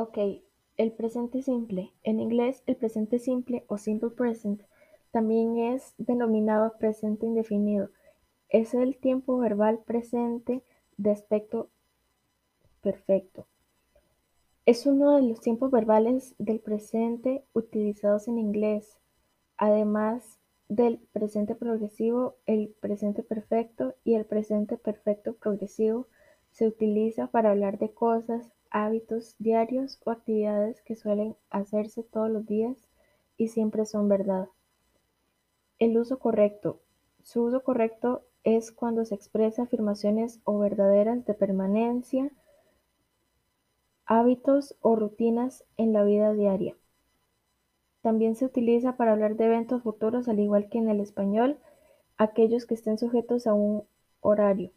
Ok, el presente simple. En inglés, el presente simple o simple present también es denominado presente indefinido. Es el tiempo verbal presente de aspecto perfecto. Es uno de los tiempos verbales del presente utilizados en inglés. Además del presente progresivo, el presente perfecto y el presente perfecto progresivo se utiliza para hablar de cosas, hábitos diarios o actividades que suelen hacerse todos los días y siempre son verdad. El uso correcto. Su uso correcto es cuando se expresa afirmaciones o verdaderas de permanencia, hábitos o rutinas en la vida diaria. También se utiliza para hablar de eventos futuros al igual que en el español, aquellos que estén sujetos a un horario.